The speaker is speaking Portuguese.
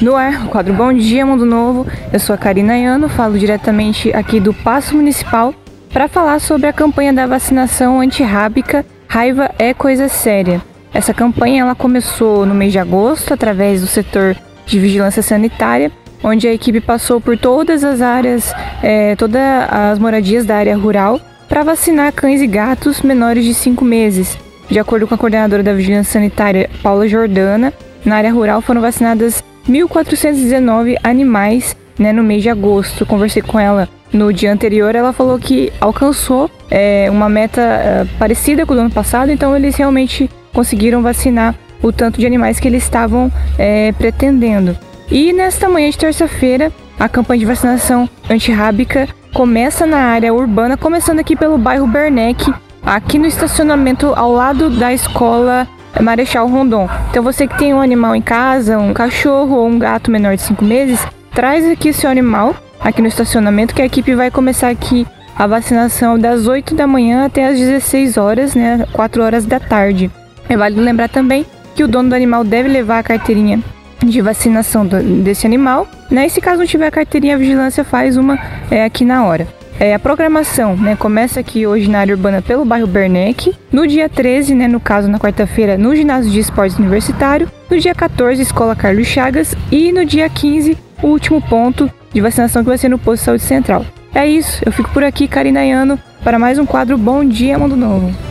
No ar, o quadro Bom Dia Mundo Novo. Eu sou a Karina Ayano, falo diretamente aqui do Paço Municipal para falar sobre a campanha da vacinação antirrábica Raiva é Coisa Séria. Essa campanha ela começou no mês de agosto através do setor de vigilância sanitária, onde a equipe passou por todas as áreas, é, todas as moradias da área rural para vacinar cães e gatos menores de 5 meses. De acordo com a coordenadora da Vigilância Sanitária, Paula Jordana, na área rural foram vacinadas 1.419 animais né, no mês de agosto. Conversei com ela no dia anterior, ela falou que alcançou é, uma meta é, parecida com o do ano passado, então eles realmente conseguiram vacinar o tanto de animais que eles estavam é, pretendendo. E nesta manhã de terça-feira, a campanha de vacinação antirrábica começa na área urbana, começando aqui pelo bairro Bernec, aqui no estacionamento ao lado da escola Marechal Rondon. Então você que tem um animal em casa, um cachorro ou um gato menor de 5 meses, traz aqui seu animal aqui no estacionamento que a equipe vai começar aqui a vacinação das 8 da manhã até as 16 horas, né, 4 horas da tarde. É válido lembrar também que o dono do animal deve levar a carteirinha de vacinação desse animal, né? E se caso não tiver carteirinha, a vigilância faz uma é, aqui na hora. É, a programação né, começa aqui hoje na área urbana pelo bairro Bernec. No dia 13, né, no caso na quarta-feira, no ginásio de esportes universitário. No dia 14, Escola Carlos Chagas. E no dia 15, o último ponto de vacinação que vai ser no posto de saúde central. É isso, eu fico por aqui, Karina Ayano, para mais um quadro Bom Dia Mundo Novo.